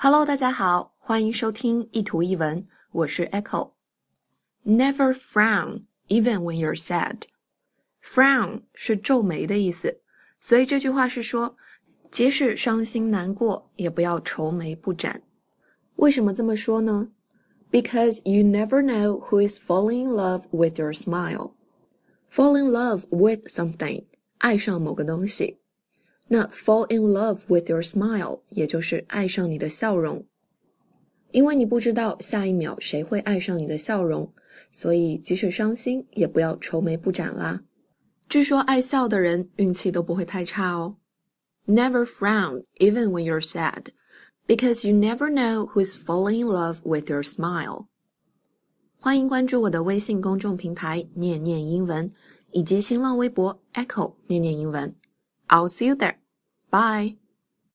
Hello，大家好，欢迎收听一图一文，我是 Echo。Never frown even when you're sad. Frown 是皱眉的意思，所以这句话是说，即使伤心难过，也不要愁眉不展。为什么这么说呢？Because you never know who is falling in love with your smile. Fall in love with something，爱上某个东西。那 fall in love with your smile，也就是爱上你的笑容，因为你不知道下一秒谁会爱上你的笑容，所以即使伤心，也不要愁眉不展啦。据说爱笑的人运气都不会太差哦。Never frown even when you're sad, because you never know who's falling in love with your smile. 欢迎关注我的微信公众平台“念念英文”以及新浪微博 “Echo 念念英文”。 I'll see you there. Bye.